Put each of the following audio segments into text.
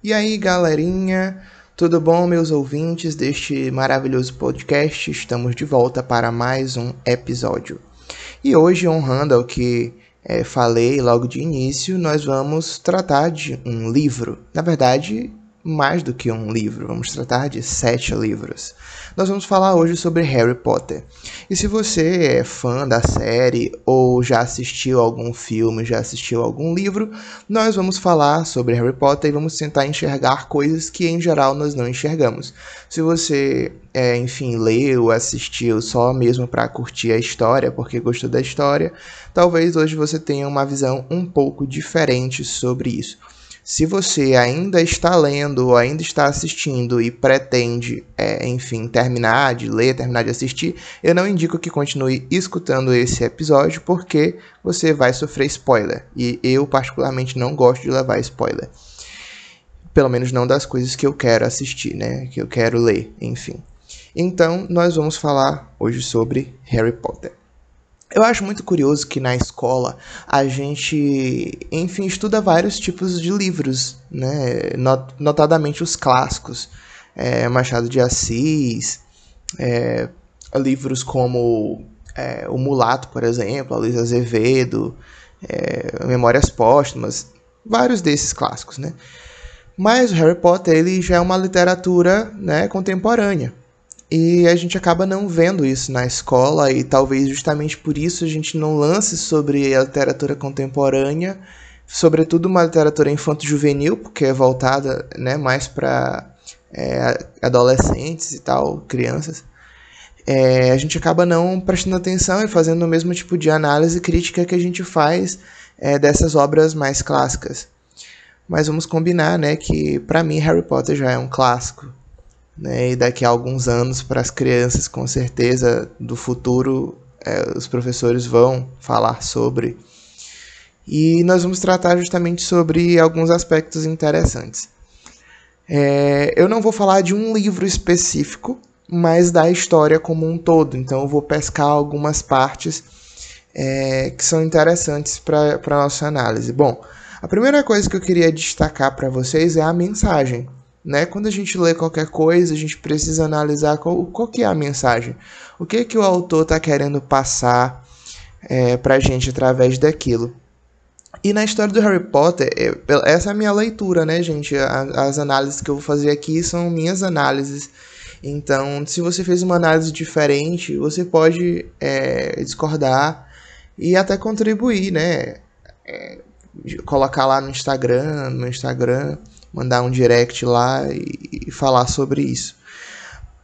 E aí, galerinha, tudo bom, meus ouvintes deste maravilhoso podcast? Estamos de volta para mais um episódio. E hoje, honrando ao que é, falei logo de início, nós vamos tratar de um livro. Na verdade, mais do que um livro, vamos tratar de sete livros. Nós vamos falar hoje sobre Harry Potter. E se você é fã da série ou já assistiu algum filme, já assistiu algum livro, nós vamos falar sobre Harry Potter e vamos tentar enxergar coisas que em geral nós não enxergamos. Se você, é, enfim, leu, assistiu só mesmo para curtir a história, porque gostou da história, talvez hoje você tenha uma visão um pouco diferente sobre isso. Se você ainda está lendo ou ainda está assistindo e pretende, é, enfim, terminar de ler, terminar de assistir, eu não indico que continue escutando esse episódio porque você vai sofrer spoiler. E eu, particularmente, não gosto de levar spoiler. Pelo menos não das coisas que eu quero assistir, né? Que eu quero ler, enfim. Então, nós vamos falar hoje sobre Harry Potter. Eu acho muito curioso que na escola a gente, enfim, estuda vários tipos de livros, né? Notadamente os clássicos, é, Machado de Assis, é, livros como é, O Mulato, por exemplo, Luiz Azevedo, Memórias Póstumas, vários desses clássicos, né? Mas o Harry Potter ele já é uma literatura né, contemporânea. E a gente acaba não vendo isso na escola, e talvez justamente por isso a gente não lance sobre a literatura contemporânea, sobretudo uma literatura infanto-juvenil, porque é voltada né, mais para é, adolescentes e tal, crianças. É, a gente acaba não prestando atenção e fazendo o mesmo tipo de análise crítica que a gente faz é, dessas obras mais clássicas. Mas vamos combinar, né, que para mim Harry Potter já é um clássico né? E daqui a alguns anos, para as crianças, com certeza, do futuro, é, os professores vão falar sobre. E nós vamos tratar justamente sobre alguns aspectos interessantes. É, eu não vou falar de um livro específico, mas da história como um todo. Então, eu vou pescar algumas partes é, que são interessantes para a nossa análise. Bom, a primeira coisa que eu queria destacar para vocês é a mensagem. Né? Quando a gente lê qualquer coisa, a gente precisa analisar qual, qual que é a mensagem. O que, que o autor está querendo passar é, para a gente através daquilo. E na história do Harry Potter, essa é a minha leitura, né, gente? As análises que eu vou fazer aqui são minhas análises. Então, se você fez uma análise diferente, você pode é, discordar e até contribuir, né? É, colocar lá no Instagram, no Instagram mandar um direct lá e, e falar sobre isso.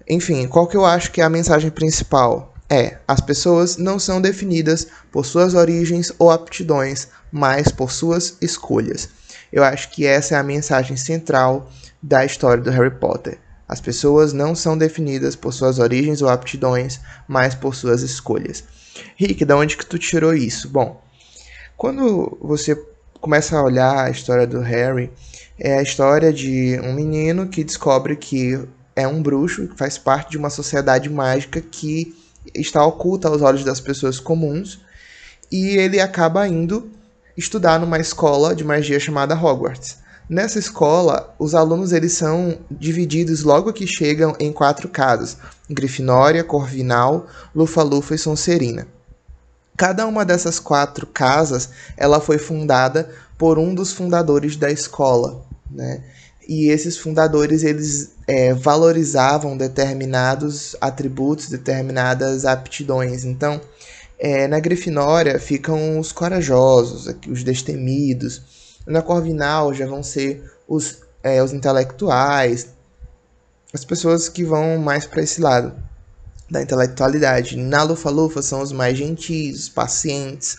Enfim, qual que eu acho que é a mensagem principal? É, as pessoas não são definidas por suas origens ou aptidões, mas por suas escolhas. Eu acho que essa é a mensagem central da história do Harry Potter. As pessoas não são definidas por suas origens ou aptidões, mas por suas escolhas. Rick, de onde que tu tirou isso? Bom, quando você começa a olhar a história do Harry, é a história de um menino que descobre que é um bruxo, que faz parte de uma sociedade mágica que está oculta aos olhos das pessoas comuns, e ele acaba indo estudar numa escola de magia chamada Hogwarts. Nessa escola, os alunos eles são divididos logo que chegam em quatro casas: Grifinória, Corvinal, Lufa-Lufa e Sonserina. Cada uma dessas quatro casas, ela foi fundada por um dos fundadores da escola, né? E esses fundadores eles é, valorizavam determinados atributos, determinadas aptidões. Então, é, na Grifinória ficam os corajosos, os destemidos. Na Corvinal já vão ser os, é, os intelectuais, as pessoas que vão mais para esse lado da intelectualidade. Na Lufa-Lufa são os mais gentis, os pacientes,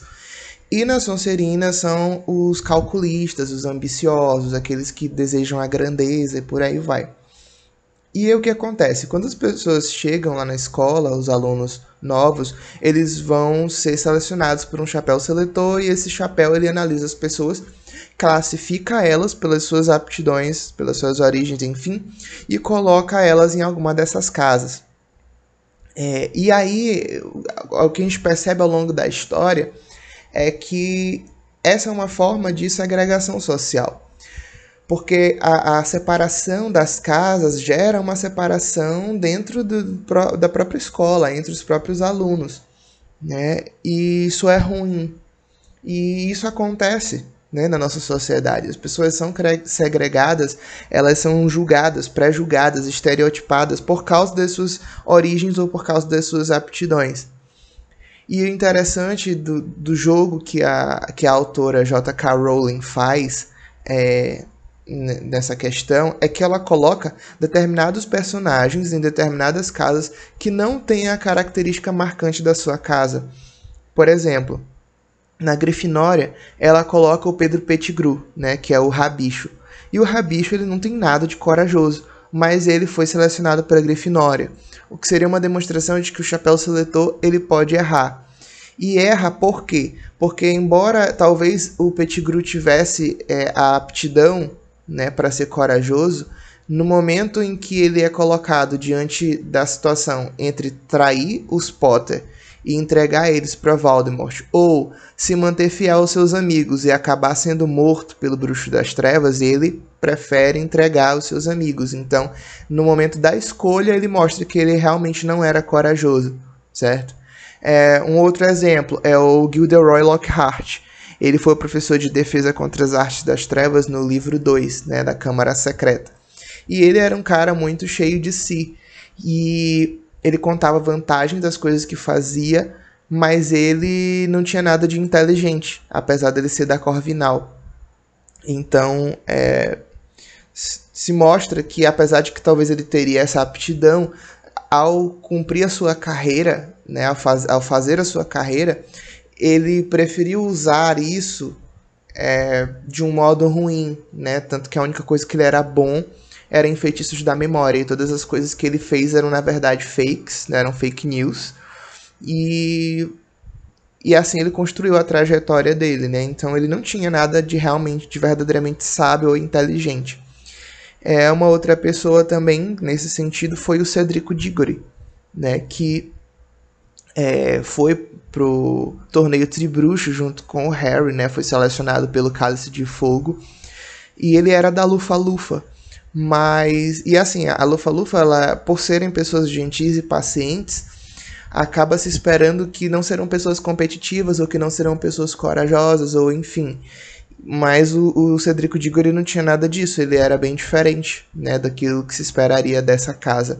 e na Sonserina são os calculistas, os ambiciosos, aqueles que desejam a grandeza e por aí vai. E aí o que acontece? Quando as pessoas chegam lá na escola, os alunos novos, eles vão ser selecionados por um chapéu seletor e esse chapéu ele analisa as pessoas, classifica elas pelas suas aptidões, pelas suas origens, enfim, e coloca elas em alguma dessas casas. É, e aí, o que a gente percebe ao longo da história é que essa é uma forma de segregação social. porque a, a separação das casas gera uma separação dentro do, da própria escola, entre os próprios alunos, né? E isso é ruim. E isso acontece né, na nossa sociedade. As pessoas são segregadas, elas são julgadas, pré-julgadas, estereotipadas por causa das suas origens ou por causa das suas aptidões. E o interessante do, do jogo que a, que a autora J.K. Rowling faz é, nessa questão é que ela coloca determinados personagens em determinadas casas que não têm a característica marcante da sua casa. Por exemplo, na Grifinória, ela coloca o Pedro Pettigrew, né, que é o Rabicho. E o Rabicho ele não tem nada de corajoso, mas ele foi selecionado para a Grifinória, o que seria uma demonstração de que o chapéu seletor ele pode errar. E erra por quê? Porque embora talvez o Pettigrew tivesse é, a aptidão né, para ser corajoso, no momento em que ele é colocado diante da situação entre trair os Potter e entregar eles para Voldemort, ou se manter fiel aos seus amigos e acabar sendo morto pelo Bruxo das Trevas, ele prefere entregar os seus amigos. Então, no momento da escolha, ele mostra que ele realmente não era corajoso, certo? É, um outro exemplo é o Gilderoy Lockhart, ele foi professor de defesa contra as artes das trevas no livro 2, né, da Câmara Secreta. E ele era um cara muito cheio de si. E ele contava vantagens das coisas que fazia, mas ele não tinha nada de inteligente, apesar dele ser da Corvinal. Então, é, se mostra que, apesar de que talvez ele teria essa aptidão, ao cumprir a sua carreira, né, ao, faz, ao fazer a sua carreira, ele preferiu usar isso é, de um modo ruim, né? Tanto que a única coisa que ele era bom era em feitiços da memória. E todas as coisas que ele fez eram, na verdade, fakes, né? eram fake news. E, e assim ele construiu a trajetória dele, né? Então ele não tinha nada de realmente, de verdadeiramente sábio ou inteligente. É, uma outra pessoa também, nesse sentido, foi o Cedrico Diggory, né? Que é, foi pro torneio Tribruxo junto com o Harry, né? Foi selecionado pelo Cálice de Fogo. E ele era da Lufa-Lufa. Mas, e assim, a Lufa-Lufa, ela, por serem pessoas gentis e pacientes, acaba se esperando que não serão pessoas competitivas ou que não serão pessoas corajosas ou enfim. Mas o, o Cedrico Diggory não tinha nada disso, ele era bem diferente, né, daquilo que se esperaria dessa casa.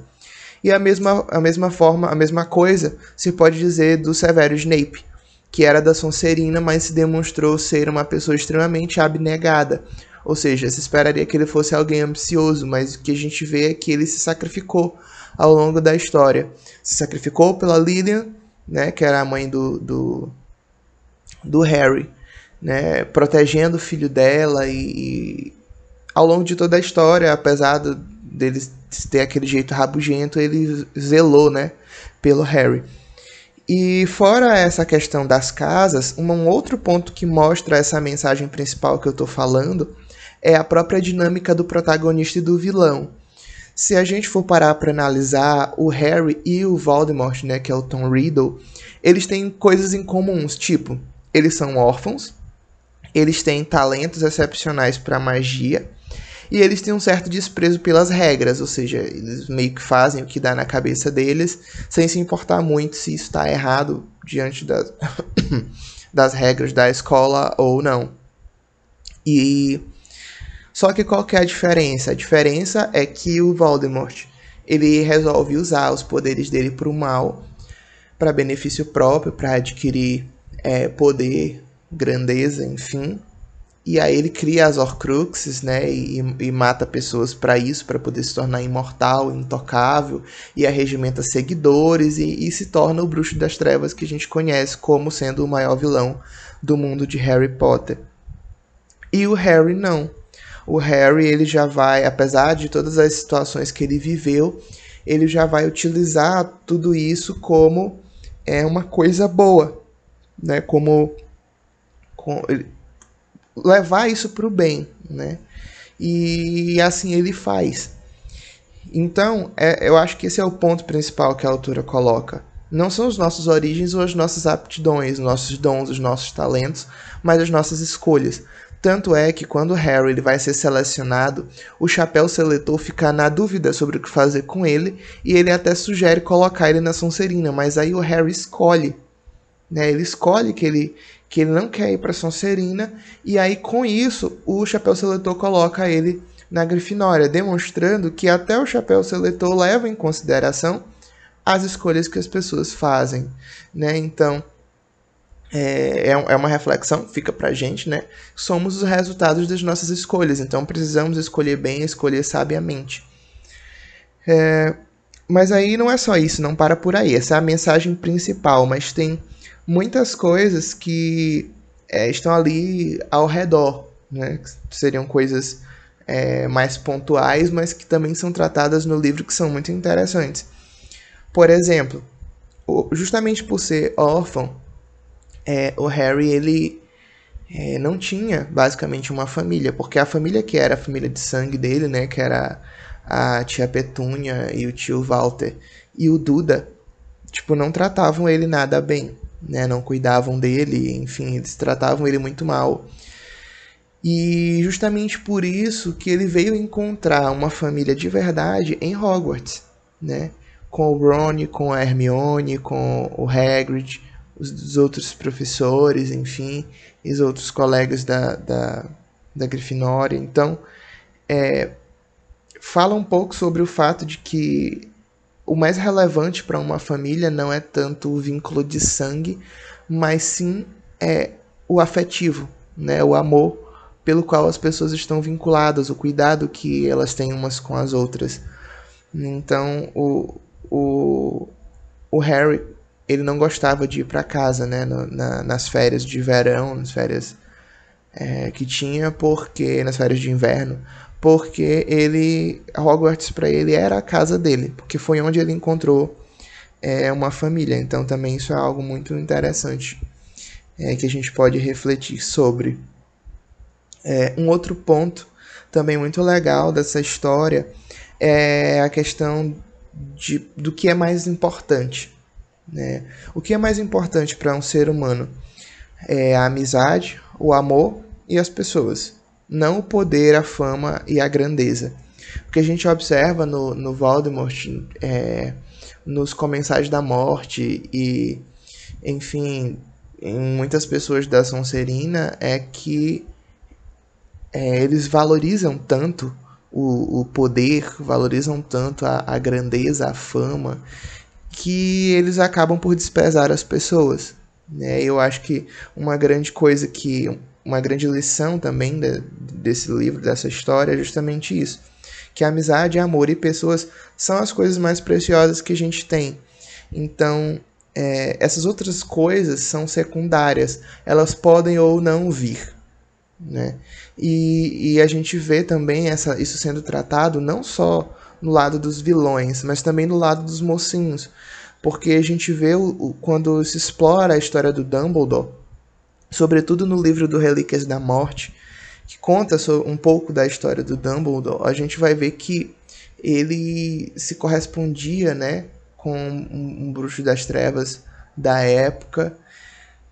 E a mesma, a mesma forma, a mesma coisa se pode dizer do Severo Snape, que era da Sonserina, mas se demonstrou ser uma pessoa extremamente abnegada. Ou seja, se esperaria que ele fosse alguém ambicioso, mas o que a gente vê é que ele se sacrificou ao longo da história. Se sacrificou pela Lilian, né, que era a mãe do, do, do Harry, né, protegendo o filho dela e, e ao longo de toda a história, apesar do, dele ter aquele jeito rabugento, ele zelou, né, pelo Harry. E fora essa questão das casas, um outro ponto que mostra essa mensagem principal que eu estou falando é a própria dinâmica do protagonista e do vilão. Se a gente for parar para analisar o Harry e o Voldemort, né, que é o Tom Riddle, eles têm coisas em comuns, tipo, eles são órfãos, eles têm talentos excepcionais para magia, e eles têm um certo desprezo pelas regras, ou seja, eles meio que fazem o que dá na cabeça deles, sem se importar muito se isso está errado diante das, das regras da escola ou não. E só que qual que é a diferença? A diferença é que o Voldemort ele resolve usar os poderes dele para o mal, para benefício próprio, para adquirir é, poder, grandeza, enfim. E aí ele cria as Horcruxes, né, e, e mata pessoas para isso, para poder se tornar imortal, intocável, e arregimenta seguidores e, e, se torna o Bruxo das Trevas que a gente conhece como sendo o maior vilão do mundo de Harry Potter. E o Harry não. O Harry ele já vai, apesar de todas as situações que ele viveu, ele já vai utilizar tudo isso como é uma coisa boa, né? Como, como levar isso para o bem, né? E assim ele faz. Então, é, eu acho que esse é o ponto principal que a autora coloca. Não são os nossos origens ou as nossas aptidões, os nossos dons, os nossos talentos, mas as nossas escolhas. Tanto é que quando Harry ele vai ser selecionado, o chapéu seletor fica na dúvida sobre o que fazer com ele e ele até sugere colocar ele na Sonserina, mas aí o Harry escolhe, né? Ele escolhe que ele que ele não quer ir para Sonserina e aí com isso o chapéu seletor coloca ele na Grifinória, demonstrando que até o chapéu seletor leva em consideração as escolhas que as pessoas fazem, né? Então, é, é, é uma reflexão, fica pra gente, né? Somos os resultados das nossas escolhas, então precisamos escolher bem, escolher sabiamente. É, mas aí não é só isso, não para por aí. Essa é a mensagem principal, mas tem muitas coisas que é, estão ali ao redor, né? Seriam coisas é, mais pontuais, mas que também são tratadas no livro que são muito interessantes. Por exemplo, justamente por ser órfão, é, o Harry ele é, não tinha basicamente uma família, porque a família que era a família de sangue dele, né, que era a tia Petúnia e o tio Walter e o Duda, tipo, não tratavam ele nada bem, né, não cuidavam dele, enfim, eles tratavam ele muito mal. E justamente por isso que ele veio encontrar uma família de verdade em Hogwarts, né? com o Ron, com a Hermione, com o Hagrid, os, outros professores, enfim, e os outros colegas da, da, da Grifinória. Então, é, fala um pouco sobre o fato de que o mais relevante para uma família não é tanto o vínculo de sangue, mas sim é o afetivo, né, o amor pelo qual as pessoas estão vinculadas, o cuidado que elas têm umas com as outras. Então, o, o, o Harry ele não gostava de ir para casa, né, no, na, nas férias de verão, nas férias é, que tinha, porque nas férias de inverno, porque ele Hogwarts para ele era a casa dele, porque foi onde ele encontrou é, uma família. Então também isso é algo muito interessante é, que a gente pode refletir sobre. É, um outro ponto também muito legal dessa história é a questão de, do que é mais importante. Né? O que é mais importante para um ser humano é a amizade, o amor e as pessoas, não o poder, a fama e a grandeza. O que a gente observa no, no Voldemort, é, nos Comensais da Morte e, enfim, em muitas pessoas da Sonserina é que é, eles valorizam tanto o, o poder, valorizam tanto a, a grandeza, a fama, que eles acabam por desprezar as pessoas. Né? Eu acho que uma grande coisa que. Uma grande lição também de, desse livro, dessa história, é justamente isso. Que amizade, amor e pessoas são as coisas mais preciosas que a gente tem. Então, é, essas outras coisas são secundárias. Elas podem ou não vir. Né? E, e a gente vê também essa, isso sendo tratado não só no lado dos vilões, mas também no lado dos mocinhos. Porque a gente vê o, quando se explora a história do Dumbledore, sobretudo no livro do Relíquias da Morte, que conta um pouco da história do Dumbledore, a gente vai ver que ele se correspondia né, com um, um bruxo das trevas da época,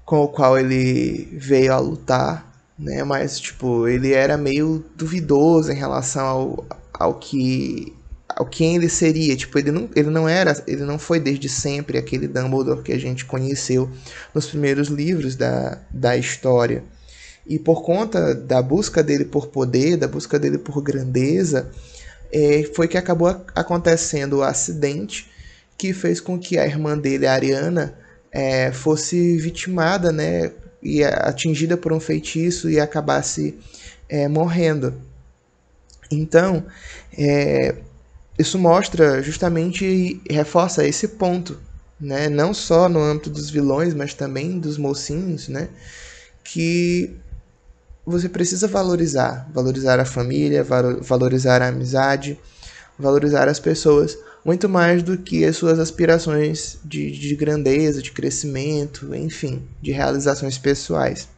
com o qual ele veio a lutar né? Mas, tipo, ele era meio duvidoso em relação ao, ao que quem ele seria, tipo, ele não, ele não era, ele não foi desde sempre aquele Dumbledore que a gente conheceu nos primeiros livros da, da história. E por conta da busca dele por poder, da busca dele por grandeza, é, foi que acabou acontecendo o acidente que fez com que a irmã dele, a Ariana, é, fosse vitimada, né, e atingida por um feitiço e acabasse é, morrendo. Então, é, isso mostra justamente e reforça esse ponto, né? não só no âmbito dos vilões, mas também dos mocinhos, né? que você precisa valorizar, valorizar a família, valorizar a amizade, valorizar as pessoas, muito mais do que as suas aspirações de, de grandeza, de crescimento, enfim, de realizações pessoais.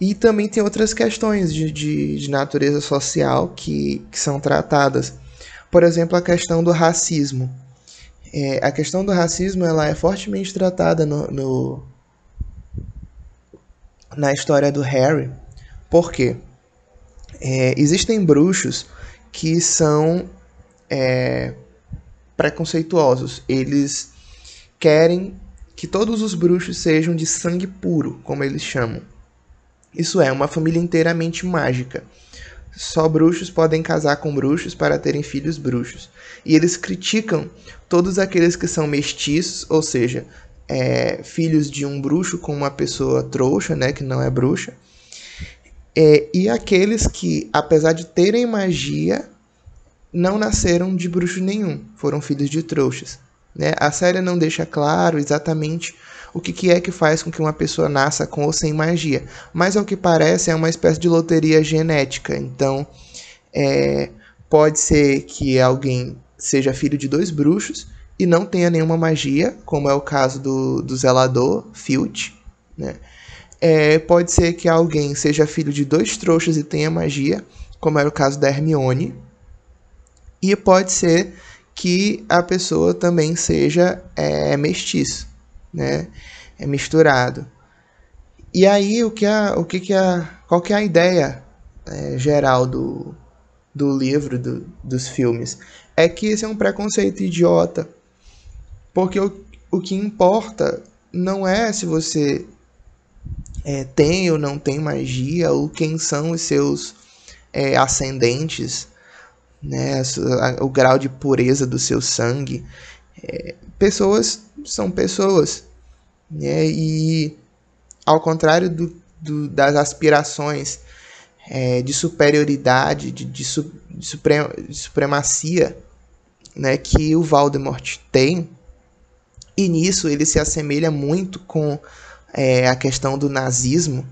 E também tem outras questões de, de, de natureza social que, que são tratadas. Por exemplo, a questão do racismo. É, a questão do racismo ela é fortemente tratada no, no, na história do Harry, Por quê? É, existem bruxos que são é, preconceituosos. Eles querem que todos os bruxos sejam de sangue puro, como eles chamam. Isso é, uma família inteiramente mágica. Só bruxos podem casar com bruxos para terem filhos bruxos. E eles criticam todos aqueles que são mestiços, ou seja, é, filhos de um bruxo com uma pessoa trouxa, né, que não é bruxa. É, e aqueles que, apesar de terem magia, não nasceram de bruxo nenhum, foram filhos de trouxas. Né? A série não deixa claro exatamente o que, que é que faz com que uma pessoa nasça com ou sem magia. Mas ao que parece é uma espécie de loteria genética. Então é, pode ser que alguém seja filho de dois bruxos e não tenha nenhuma magia, como é o caso do, do zelador, Filch. Né? É, pode ser que alguém seja filho de dois trouxas e tenha magia, como era o caso da Hermione. E pode ser que a pessoa também seja é, mestiço né? É misturado. E aí o que a, o que, que a, qual que é a ideia é, geral do, do livro, do, dos filmes? É que esse é um preconceito idiota, porque o, o que importa não é se você é, tem ou não tem magia, ou quem são os seus é, ascendentes, né, o grau de pureza do seu sangue. É, pessoas são pessoas. Né? E ao contrário do, do das aspirações é, de superioridade, de, de, su, de, de supremacia né, que o Voldemort tem, e nisso ele se assemelha muito com é, a questão do nazismo,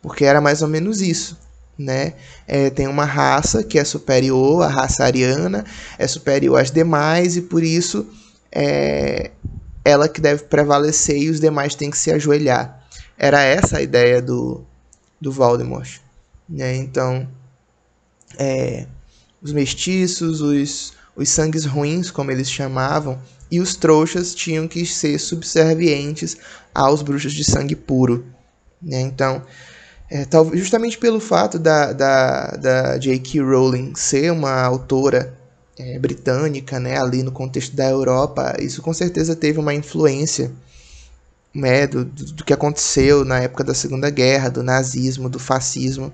porque era mais ou menos isso. Né? É, tem uma raça que é superior, a raça ariana é superior às demais, e por isso é, ela que deve prevalecer e os demais têm que se ajoelhar. Era essa a ideia do, do Voldemort. Né? Então, é, os mestiços, os, os sangues ruins, como eles chamavam, e os trouxas tinham que ser subservientes aos bruxos de sangue puro. Né? Então, é, justamente pelo fato da, da, da J.K. Rowling ser uma autora é, britânica, né, ali no contexto da Europa, isso com certeza teve uma influência né, do, do que aconteceu na época da Segunda Guerra, do nazismo, do fascismo.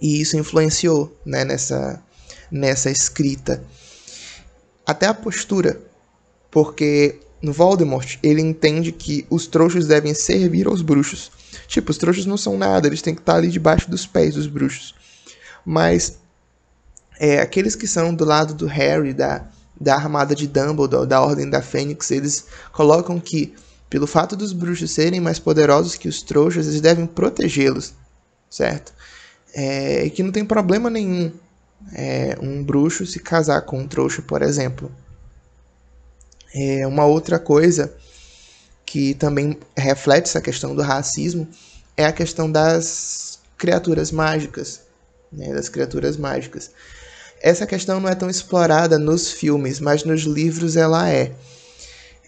E isso influenciou né, nessa, nessa escrita. Até a postura, porque no Voldemort ele entende que os trouxas devem servir aos bruxos. Tipo, os trouxas não são nada, eles têm que estar ali debaixo dos pés dos bruxos. Mas é, aqueles que são do lado do Harry, da, da armada de Dumbledore, da Ordem da Fênix, eles colocam que, pelo fato dos bruxos serem mais poderosos que os trouxas, eles devem protegê-los, certo? É, e que não tem problema nenhum é, um bruxo se casar com um trouxa, por exemplo. É, uma outra coisa que também reflete essa questão do racismo é a questão das criaturas mágicas, né, das criaturas mágicas. Essa questão não é tão explorada nos filmes, mas nos livros ela é.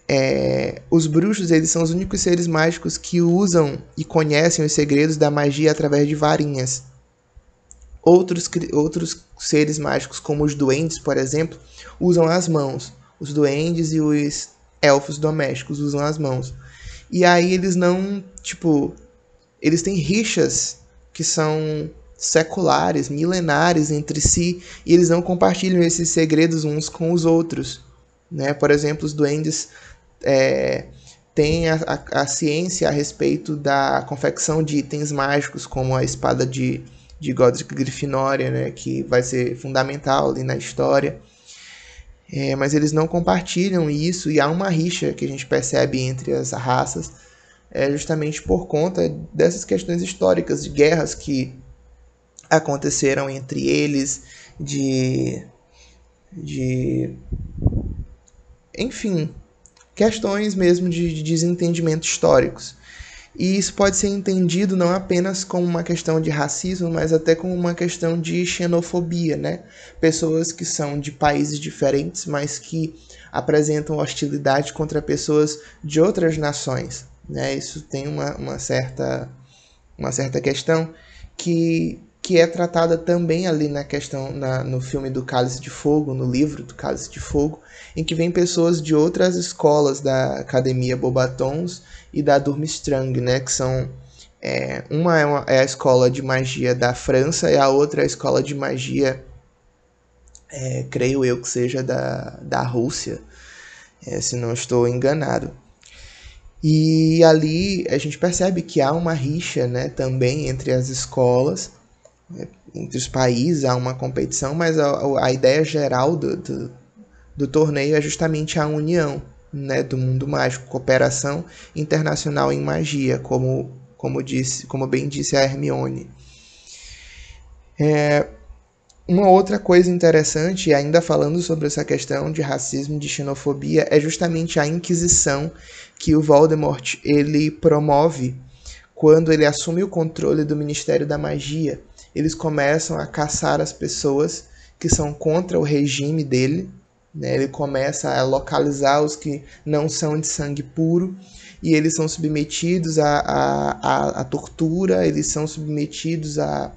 é. Os bruxos eles são os únicos seres mágicos que usam e conhecem os segredos da magia através de varinhas. Outros, outros seres mágicos, como os duendes, por exemplo, usam as mãos. Os duendes e os elfos domésticos usam as mãos. E aí eles não, tipo, eles têm rixas que são seculares, milenares entre si, e eles não compartilham esses segredos uns com os outros. Né? Por exemplo, os duendes é, têm a, a, a, ciência a respeito da confecção de itens mágicos, como a espada de, de Godric Grifinória, né? que vai ser fundamental ali na história. É, mas eles não compartilham isso, e há uma rixa que a gente percebe entre as raças, é justamente por conta dessas questões históricas, de guerras que aconteceram entre eles, de. de. enfim, questões mesmo de, de desentendimento históricos. E isso pode ser entendido não apenas como uma questão de racismo, mas até como uma questão de xenofobia, né? Pessoas que são de países diferentes, mas que apresentam hostilidade contra pessoas de outras nações, né? Isso tem uma, uma certa uma certa questão que, que é tratada também ali na questão, na, no filme do Cálice de Fogo, no livro do Cálice de Fogo, em que vem pessoas de outras escolas da Academia Bobatons e da Durmstrang, né, que são é, uma, é uma é a escola de magia da França e a outra é a escola de magia, é, creio eu que seja da, da Rússia, é, se não estou enganado. E ali a gente percebe que há uma rixa né, também entre as escolas, entre os países, há uma competição, mas a, a ideia geral do, do, do, torneio é justamente a união né, do mundo mágico, cooperação internacional em magia, como, como, disse, como bem disse a Hermione. É, uma outra coisa interessante, ainda falando sobre essa questão de racismo e de xenofobia, é justamente a Inquisição que o Voldemort ele promove quando ele assume o controle do Ministério da Magia. Eles começam a caçar as pessoas que são contra o regime dele. Né? Ele começa a localizar os que não são de sangue puro e eles são submetidos à a, a, a, tortura, eles são submetidos a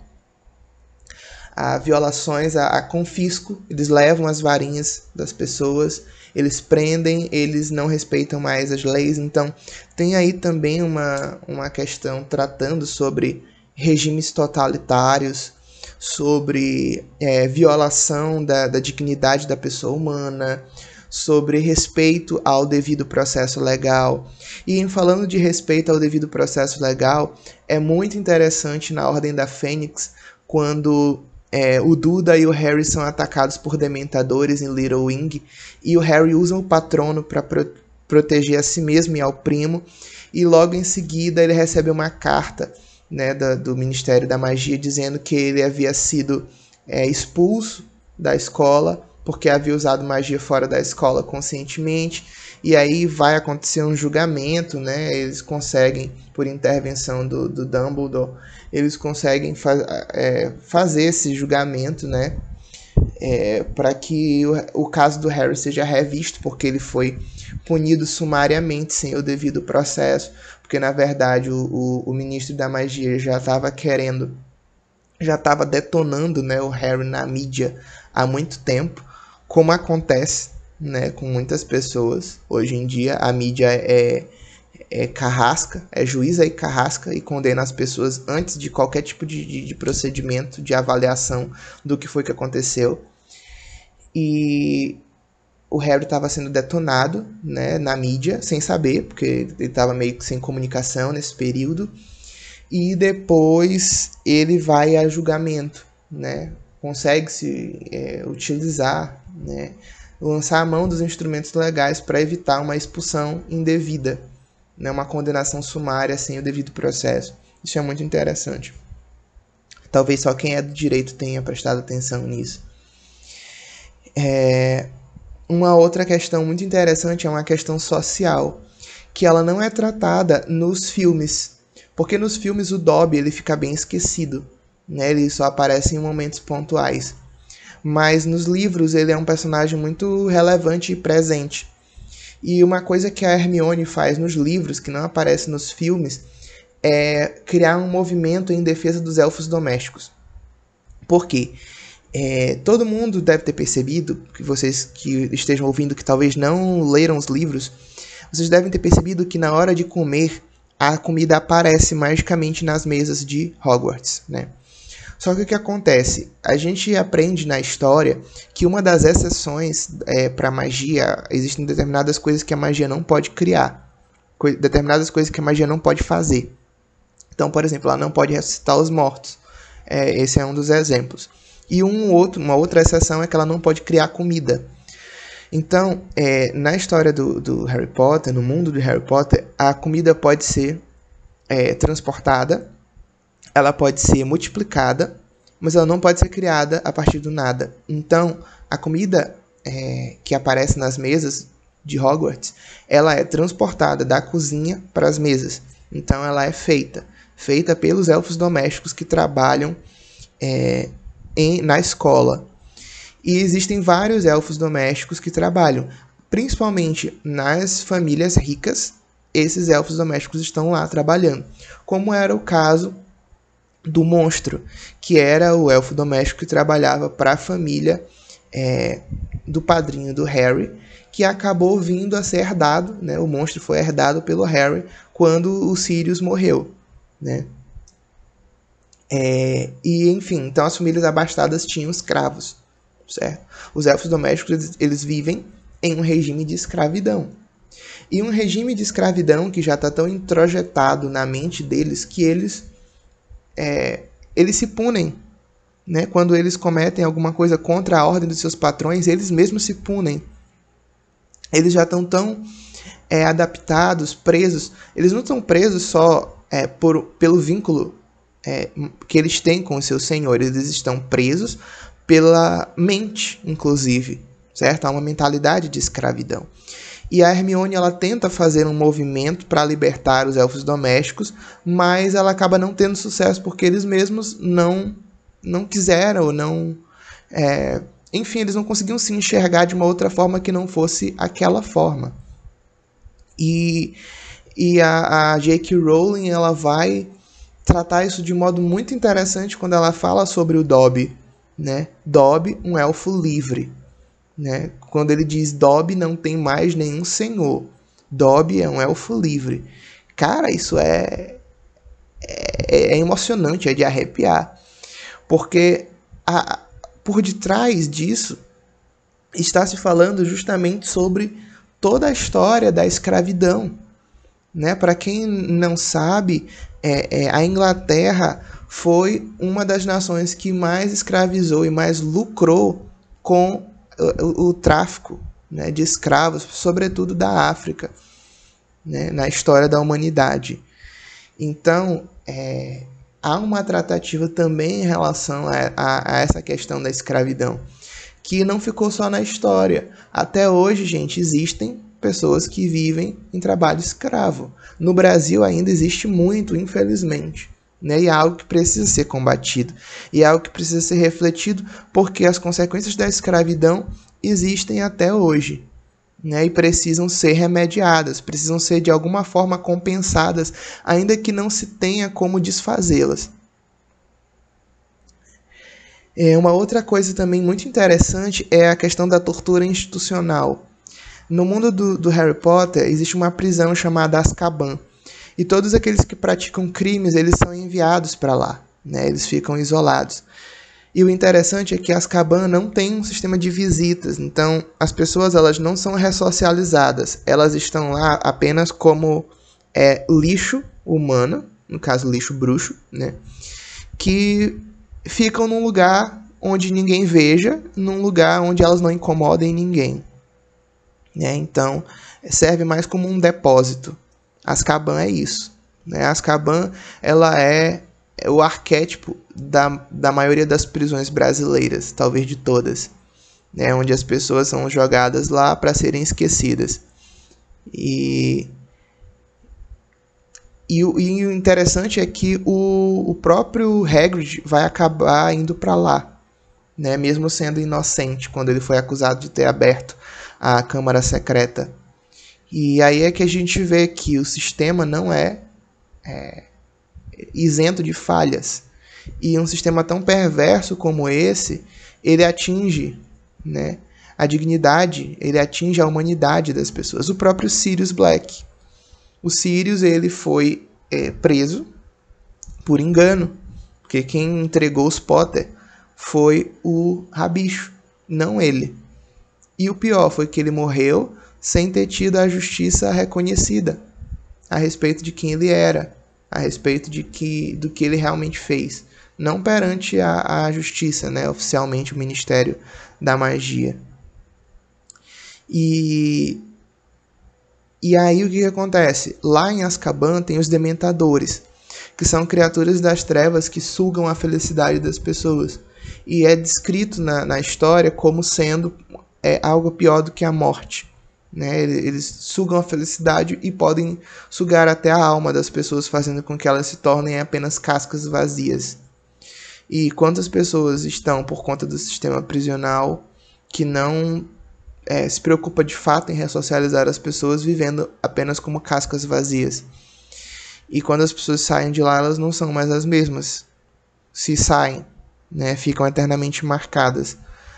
a violações, a, a confisco, eles levam as varinhas das pessoas, eles prendem, eles não respeitam mais as leis. Então, tem aí também uma, uma questão tratando sobre regimes totalitários, sobre é, violação da, da dignidade da pessoa humana, sobre respeito ao devido processo legal. E em falando de respeito ao devido processo legal, é muito interessante na Ordem da Fênix quando é, o Duda e o Harry são atacados por dementadores em Little Wing e o Harry usa o patrono para pro proteger a si mesmo e ao primo. E logo em seguida ele recebe uma carta né, da, do Ministério da Magia dizendo que ele havia sido é, expulso da escola porque havia usado magia fora da escola conscientemente. E aí vai acontecer um julgamento, né? Eles conseguem, por intervenção do, do Dumbledore, eles conseguem fa é, fazer esse julgamento, né? É, para que o, o, caso do Harry seja revisto, porque ele foi punido sumariamente sem o devido processo, porque na verdade o, o, o ministro da magia já estava querendo, já estava detonando né, o Harry na mídia há muito tempo, como acontece né, com muitas pessoas hoje em dia. A mídia é é carrasca, é juíza e carrasca e condena as pessoas antes de qualquer tipo de, de, de procedimento de avaliação do que foi que aconteceu. E o Harry estava sendo detonado né, na mídia, sem saber, porque ele estava meio que sem comunicação nesse período. E depois ele vai a julgamento, né? consegue-se é, utilizar, né? lançar a mão dos instrumentos legais para evitar uma expulsão indevida né, uma condenação sumária sem o devido processo. Isso é muito interessante. Talvez só quem é do direito tenha prestado atenção nisso. É... Uma outra questão muito interessante é uma questão social, que ela não é tratada nos filmes, porque nos filmes o Dobby ele fica bem esquecido, né? ele só aparece em momentos pontuais. Mas nos livros ele é um personagem muito relevante e presente. E uma coisa que a Hermione faz nos livros, que não aparece nos filmes, é criar um movimento em defesa dos elfos domésticos. Por quê? É, todo mundo deve ter percebido, que vocês que estejam ouvindo que talvez não leram os livros, vocês devem ter percebido que na hora de comer, a comida aparece magicamente nas mesas de Hogwarts, né? Só que o que acontece? A gente aprende na história que uma das exceções é, para magia existem determinadas coisas que a magia não pode criar, co determinadas coisas que a magia não pode fazer. Então, por exemplo, ela não pode ressuscitar os mortos. É, esse é um dos exemplos. E um outro, uma outra exceção é que ela não pode criar comida. Então, é, na história do, do, Harry Potter, no mundo de Harry Potter, a comida pode ser é, transportada ela pode ser multiplicada, mas ela não pode ser criada a partir do nada. Então, a comida é, que aparece nas mesas de Hogwarts, ela é transportada da cozinha para as mesas. Então, ela é feita, feita pelos elfos domésticos que trabalham é, em, na escola. E existem vários elfos domésticos que trabalham, principalmente nas famílias ricas. Esses elfos domésticos estão lá trabalhando, como era o caso do monstro, que era o elfo doméstico que trabalhava para a família é, do padrinho do Harry, que acabou vindo a ser herdado, né? O monstro foi herdado pelo Harry quando o Sirius morreu, né? É, e enfim, então as famílias abastadas tinham escravos, certo? Os elfos domésticos eles, eles vivem em um regime de escravidão. E um regime de escravidão que já está tão introjetado na mente deles que eles é, eles se punem né? Quando eles cometem alguma coisa contra a ordem dos seus patrões, eles mesmos se punem. Eles já estão tão é, adaptados, presos. Eles não estão presos só é, por, pelo vínculo é, que eles têm com os seus senhores. Eles estão presos pela mente, inclusive, certo? Há uma mentalidade de escravidão. E a Hermione ela tenta fazer um movimento para libertar os elfos domésticos, mas ela acaba não tendo sucesso porque eles mesmos não não quiseram, não. É, enfim, eles não conseguiam se enxergar de uma outra forma que não fosse aquela forma. E, e a, a J.K. Rowling ela vai tratar isso de modo muito interessante quando ela fala sobre o Dobby, né? Dobby, um elfo livre, né? Quando ele diz Dobby não tem mais nenhum senhor, Dobby é um elfo livre. Cara, isso é é, é emocionante, é de arrepiar. Porque a, por detrás disso está se falando justamente sobre toda a história da escravidão. Né? Para quem não sabe, é, é, a Inglaterra foi uma das nações que mais escravizou e mais lucrou com o, o tráfico né, de escravos, sobretudo da África, né, na história da humanidade. Então, é, há uma tratativa também em relação a, a, a, essa questão da escravidão, que não ficou só na história. Até hoje, gente, existem pessoas que vivem em trabalho escravo. No Brasil ainda existe muito, infelizmente. Né? E é algo que precisa ser combatido. E é algo que precisa ser refletido, porque as consequências da escravidão existem até hoje né, e precisam ser remediadas, precisam ser de alguma forma compensadas, ainda que não se tenha como desfazê-las. É, uma outra coisa também muito interessante é a questão da tortura institucional. No mundo do, do Harry Potter existe uma prisão chamada Azkaban, e todos aqueles que praticam crimes eles são enviados para lá, né, eles ficam isolados. E o interessante é que Azkaban não tem um sistema de visitas, então as pessoas elas não são ressocializadas, elas estão lá apenas como é, lixo humano, no caso lixo bruxo, né? Que ficam num lugar onde ninguém veja, num lugar onde elas não incomodem ninguém. Né? Então serve mais como um depósito. Azkaban é isso. Né? Azkaban ela é é o arquétipo da, da maioria das prisões brasileiras, talvez de todas, né, onde as pessoas são jogadas lá para serem esquecidas. E, e, e, o interessante é que o, o próprio Hagrid vai acabar indo para lá, né, mesmo sendo inocente, quando ele foi acusado de ter aberto a Câmara Secreta. E aí é que a gente vê que o sistema não é, é isento de falhas. E um sistema tão perverso como esse, ele atinge né, a dignidade, ele atinge a humanidade das pessoas. O próprio Sirius Black. O Sirius ele foi é, preso por engano, porque quem entregou os Potter foi o Rabicho, não ele. E o pior foi que ele morreu sem ter tido a justiça reconhecida a respeito de quem ele era a respeito de que, do que ele realmente fez, não perante a, a justiça, né, oficialmente o Ministério da Magia. E, e aí o que, que acontece? Lá em Azkaban tem os Dementadores, que são criaturas das trevas que sugam a felicidade das pessoas. E é descrito na, na história como sendo é, algo pior do que a morte. Né? Eles sugam a felicidade e podem sugar até a alma das pessoas, fazendo com que elas se tornem apenas cascas vazias. E quantas pessoas estão, por conta do sistema prisional, que não é, se preocupa de fato em ressocializar as pessoas, vivendo apenas como cascas vazias. E quando as pessoas saem de lá, elas não são mais as mesmas. se saem, né, ficam eternamente marcadas.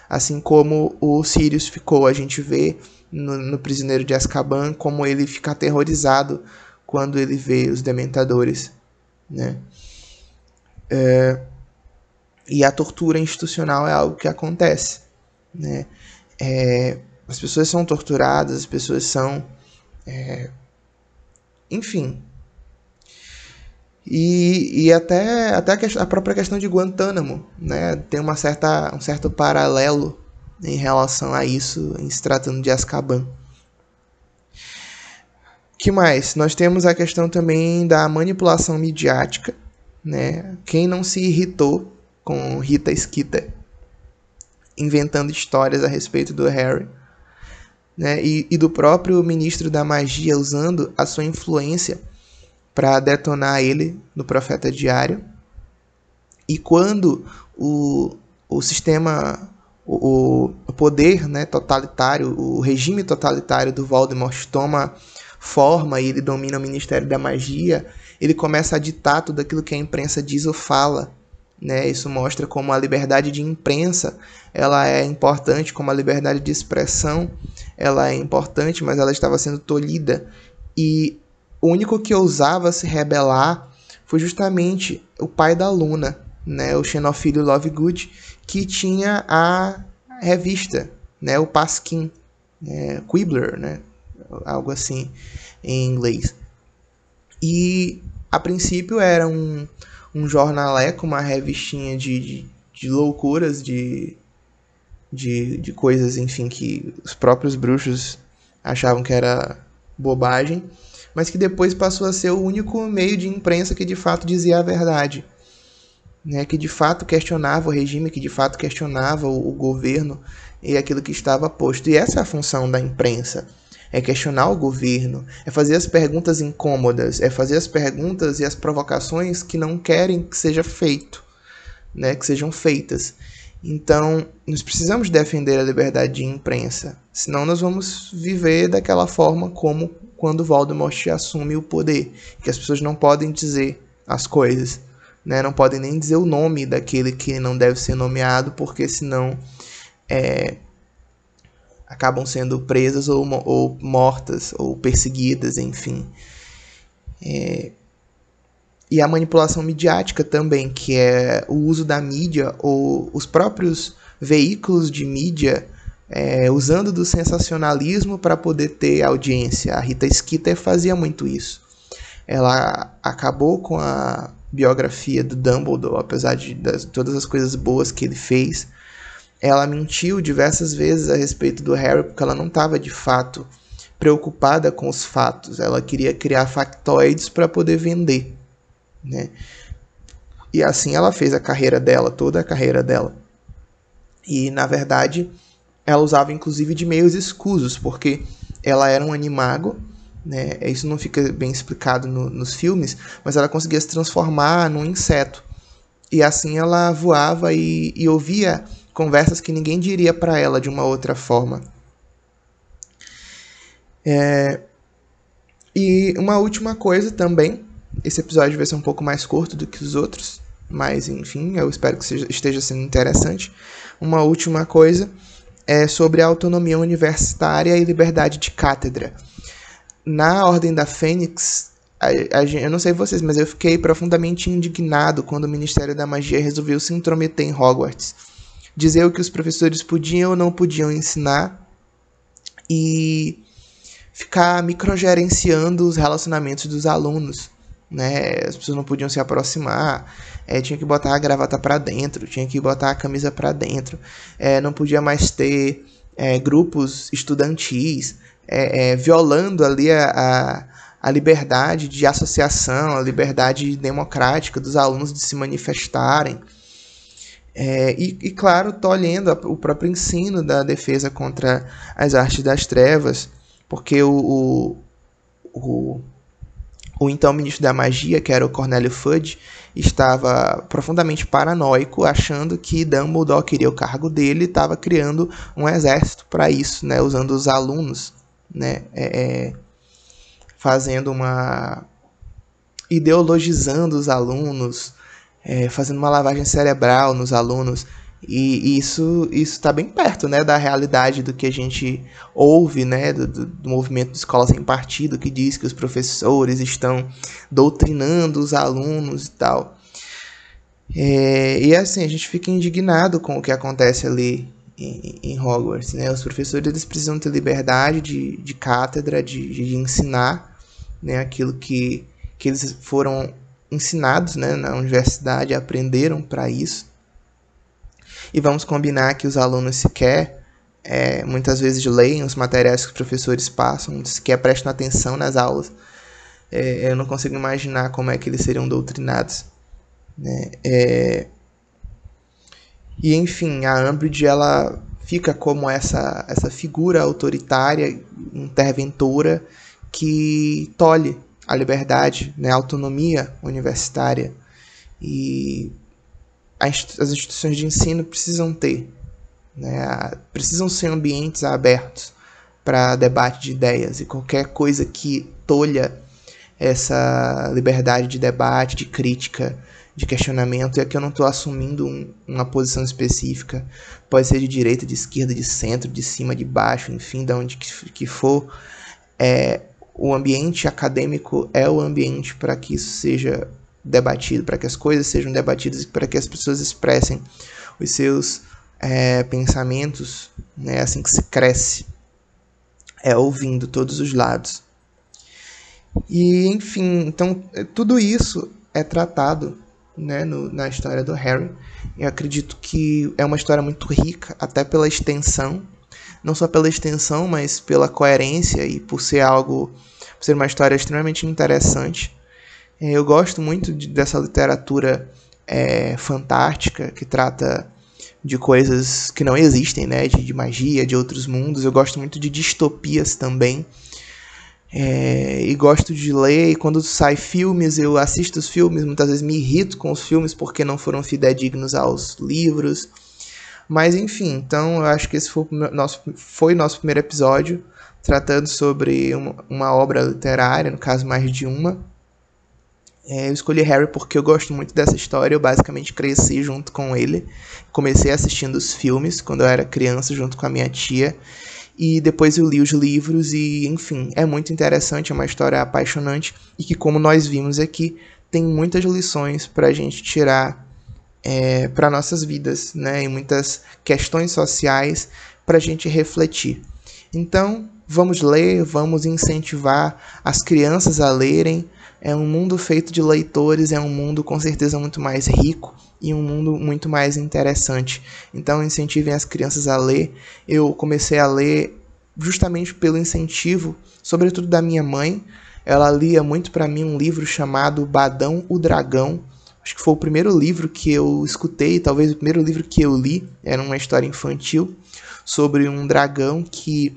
Assim como o Sirius ficou, a gente vê no, no Prisioneiro de Azkaban como ele fica aterrorizado quando ele vê os Dementadores, né? É, e a tortura institucional é algo que acontece, né? É, as pessoas são torturadas, as pessoas são, é, enfim, e, e até, até a, própria questão de Guantánamo, né? Tem uma certa, um certo paralelo em relação a isso, em se tratando de Azkaban. que mais? Nós temos a questão também da manipulação midiática, né? Quem não se irritou com Rita Skeeter inventando histórias a respeito do Harry, né? E, e do próprio ministro da magia usando a sua influência para detonar ele no Profeta Diário. E quando o, o sistema, o, o poder né, totalitário, o regime totalitário do Voldemort toma forma e ele domina o Ministério da Magia, ele começa a ditar tudo aquilo que a imprensa diz ou fala. Né? Isso mostra como a liberdade de imprensa ela é importante, como a liberdade de expressão ela é importante, mas ela estava sendo tolhida. E o único que ousava se rebelar foi justamente o pai da Luna, né, o Xenofilho Lovegood, que tinha a revista, né, o Pasquim, né, Quibbler, né, algo assim em inglês. E a princípio era um, um jornaleco, uma revistinha de, de, de loucuras, de, de, de coisas, enfim, que os próprios bruxos achavam que era bobagem mas que depois passou a ser o único meio de imprensa que de fato dizia a verdade. Né, que de fato questionava o regime, que de fato questionava o, o governo e aquilo que estava posto. E essa é a função da imprensa é questionar o governo, é fazer as perguntas incômodas, é fazer as perguntas e as provocações que não querem que seja feito, né, que sejam feitas. Então, nós precisamos defender a liberdade de imprensa, senão nós vamos viver daquela forma como quando Voldemort assume o poder, que as pessoas não podem dizer as coisas, né? Não podem nem dizer o nome daquele que não deve ser nomeado, porque senão é, acabam sendo presas ou, ou, mortas ou perseguidas, enfim. É, e a manipulação midiática também, que é o uso da mídia ou os próprios veículos de mídia é, usando do sensacionalismo para poder ter audiência. A Rita Skeeter fazia muito isso. Ela acabou com a biografia do Dumbledore, apesar de das, todas as coisas boas que ele fez. Ela mentiu diversas vezes a respeito do Harry porque ela não estava de fato preocupada com os fatos. Ela queria criar factoides para poder vender, né? E assim ela fez a carreira dela, toda a carreira dela. E na verdade, ela usava inclusive de meios escusos, porque ela era um animago, né? Isso não fica bem explicado no, nos filmes, mas ela conseguia se transformar num inseto. E assim ela voava e, e ouvia conversas que ninguém diria para ela de uma outra forma. É... E uma última coisa também, esse episódio vai ser um pouco mais curto do que os outros, mas enfim, eu espero que esteja sendo interessante. Uma última coisa é sobre a autonomia universitária e liberdade de cátedra. Na Ordem da Fênix, a, a, eu não sei vocês, mas eu fiquei profundamente indignado quando o Ministério da Magia resolveu se intrometer em Hogwarts. Dizer o que os professores podiam ou não podiam ensinar e ficar microgerenciando os relacionamentos dos alunos. Né? As pessoas não podiam se aproximar, é, tinha que botar a gravata para dentro, tinha que botar a camisa para dentro, é, não podia mais ter é, grupos estudantis é, é, violando ali a, a, a, liberdade de associação, a liberdade democrática dos alunos de se manifestarem. É, e, e, claro, tolhendo o próprio ensino da defesa contra as artes das trevas, porque o, o, o, o então ministro da magia, que era o Cornélio Fudge, estava profundamente paranoico, achando que Dumbledore queria o cargo dele e estava criando um exército para isso, né, usando os alunos, né, é, é, fazendo uma ideologizando os alunos, é, fazendo uma lavagem cerebral nos alunos. E isso está bem perto né, da realidade do que a gente ouve né, do, do, movimento de escola sem partido, que diz que os professores estão doutrinando os alunos e tal. É, e assim, a gente fica indignado com o que acontece ali em, em Hogwarts. Né? Os professores eles precisam ter liberdade de, de cátedra, de, de ensinar né, aquilo que, que eles foram ensinados né, na universidade, aprenderam para isso. E vamos combinar que os alunos sequer é, muitas vezes leem os materiais que os professores passam, sequer prestam atenção nas aulas. É, eu não consigo imaginar como é que eles seriam doutrinados. Né? É... E enfim, a Umbridge ela fica como essa, essa figura autoritária, interventora, que tolhe a liberdade, né, a autonomia universitária. E as instituições de ensino precisam ter, né, precisam ser ambientes abertos para debate de ideias e qualquer coisa que tolha essa liberdade de debate, de crítica, de questionamento, e aqui eu não estou assumindo um, uma posição específica, pode ser de direita, de esquerda, de centro, de cima, de baixo, enfim, de onde que, que for, é, o ambiente acadêmico é o ambiente para que isso seja debatido, para que as coisas sejam debatidas e para que as pessoas expressem os seus é, pensamentos, né, assim que se cresce, é ouvindo todos os lados. E enfim, então tudo isso é tratado né, no, na história do Harry. Eu acredito que é uma história muito rica, até pela extensão, não só pela extensão, mas pela coerência e por ser algo, por ser uma história extremamente interessante. É, eu gosto muito de, dessa literatura é, fantástica que trata de coisas que não existem, né, de, de magia, de outros mundos. Eu gosto muito de distopias também. É, e gosto de ler, e quando sai filmes, eu assisto os filmes, muitas vezes me irrito com os filmes porque não foram fidedignos aos livros. Mas enfim, então eu acho que esse foi nosso, foi nosso primeiro episódio, tratando sobre uma, uma obra literária, no caso mais de uma. É, eu escolhi Harry porque eu gosto muito dessa história, eu basicamente cresci junto com ele. Comecei assistindo os filmes quando eu era criança, junto com a minha tia. E depois eu li os livros e, enfim, é muito interessante, é uma história apaixonante e que, como nós vimos aqui, tem muitas lições para a gente tirar é, para nossas vidas, né? E muitas questões sociais para a gente refletir. Então, vamos ler, vamos incentivar as crianças a lerem. É um mundo feito de leitores, é um mundo com certeza muito mais rico e um mundo muito mais interessante. Então incentivem as crianças a ler. Eu comecei a ler justamente pelo incentivo, sobretudo da minha mãe. Ela lia muito para mim um livro chamado Badão o Dragão. Acho que foi o primeiro livro que eu escutei, talvez o primeiro livro que eu li. Era uma história infantil sobre um dragão que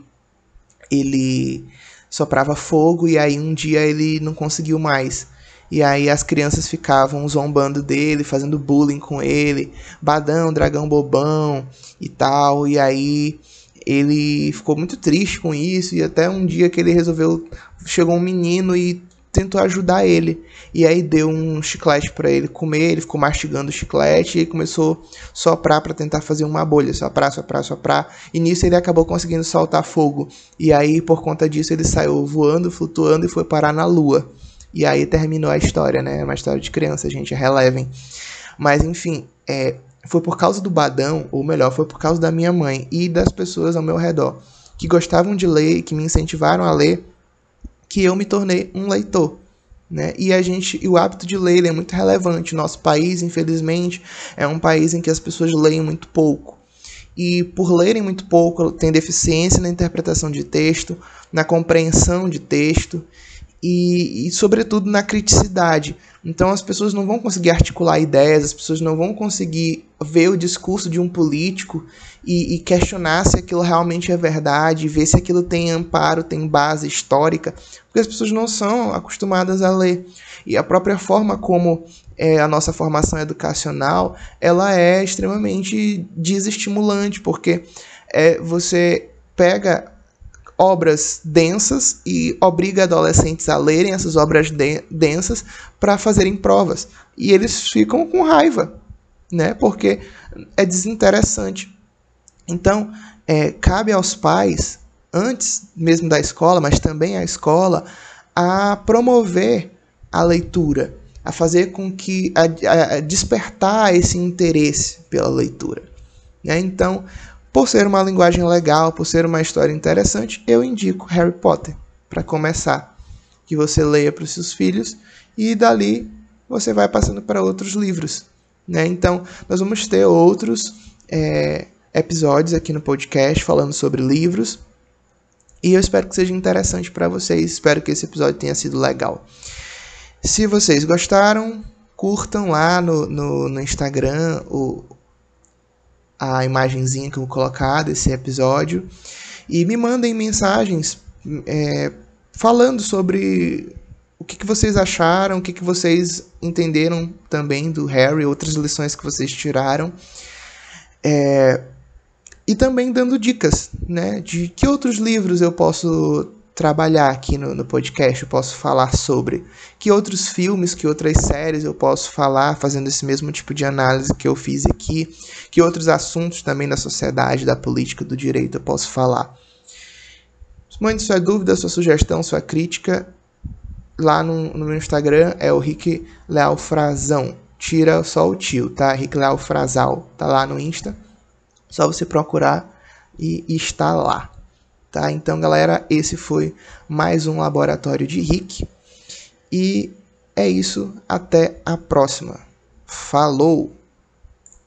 ele soprava fogo e aí um dia ele não conseguiu mais. E aí as crianças ficavam zombando dele, fazendo bullying com ele, badão, dragão bobão e tal. E aí ele ficou muito triste com isso e até um dia que ele resolveu, chegou um menino e tentou ajudar ele. E aí deu um chiclete para ele comer, ele ficou mastigando o chiclete e começou a soprar para tentar fazer uma bolha, soprar, soprar, soprar. E nisso ele acabou conseguindo soltar fogo. E aí por conta disso ele saiu voando, flutuando e foi parar na lua. E aí terminou a história, né? Uma história de criança, gente, relevem. Mas enfim, é, foi por causa do Badão, ou melhor, foi por causa da minha mãe e das pessoas ao meu redor que gostavam de ler, que me incentivaram a ler, que eu me tornei um leitor. Né? E a gente, o hábito de ler é muito relevante. Nosso país, infelizmente, é um país em que as pessoas leem muito pouco. E por lerem muito pouco, tem deficiência na interpretação de texto, na compreensão de texto e, e, sobretudo, na criticidade. Então, as pessoas não vão conseguir articular ideias, as pessoas não vão conseguir ver o discurso de um político e, e questionar se aquilo realmente é verdade, ver se aquilo tem amparo, tem base histórica, porque as pessoas não são acostumadas a ler. E a própria forma como é, a nossa formação educacional ela é extremamente desestimulante, porque é, você pega obras densas e obriga adolescentes a lerem essas obras densas para fazerem provas. E eles ficam com raiva, né? Porque é desinteressante. Então, é, cabe aos pais, antes mesmo da escola, mas também à escola, a promover a leitura, a fazer com que a, a despertar esse interesse pela leitura. Né? Então, por ser uma linguagem legal, por ser uma história interessante, eu indico Harry Potter para começar. Que você leia para os seus filhos e dali você vai passando para outros livros. Né? Então, nós vamos ter outros é, episódios aqui no podcast falando sobre livros. E eu espero que seja interessante para vocês. Espero que esse episódio tenha sido legal. Se vocês gostaram, curtam lá no, no, no Instagram o, a imagenzinha que eu vou colocar desse episódio e me mandem mensagens é, falando sobre o que, que vocês acharam, o que, que vocês entenderam também do Harry, outras lições que vocês tiraram. É, e também dando dicas, né, de que outros livros eu posso trabalhar aqui no, no podcast, eu posso falar sobre. Que outros filmes, que outras séries eu posso falar, fazendo esse mesmo tipo de análise que eu fiz aqui. Que outros assuntos também da sociedade, da política, do direito eu posso falar. Mande sua dúvida, sua sugestão, sua crítica. Lá no, no meu Instagram é o Rick Leal Frazão. Tira só o tio, tá? Rick Leal Frazal. Tá lá no Insta. Só você procurar e, e está lá. Tá? Então, galera, esse foi mais um laboratório de Rick. E é isso, até a próxima. Falou!